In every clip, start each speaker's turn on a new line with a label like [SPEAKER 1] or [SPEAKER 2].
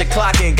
[SPEAKER 1] should clock in.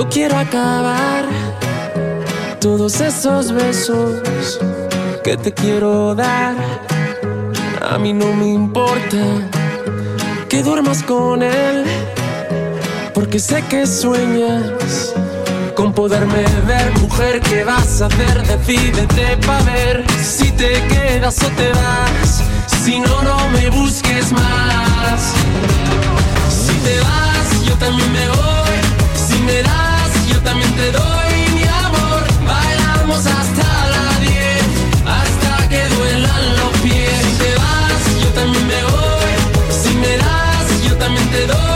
[SPEAKER 2] Yo quiero acabar todos
[SPEAKER 3] esos besos que te quiero dar. A mí no me importa que duermas con él, porque sé que sueñas con poderme ver. Mujer, ¿qué vas a hacer? Decídete pa' ver si te quedas o te vas. Si no, no me busques más. Si te vas, yo también me voy. Si me das yo también te doy mi amor. Bailamos hasta la 10, hasta que duelan los pies. Si te vas, yo también me voy. Si me das, yo también te doy.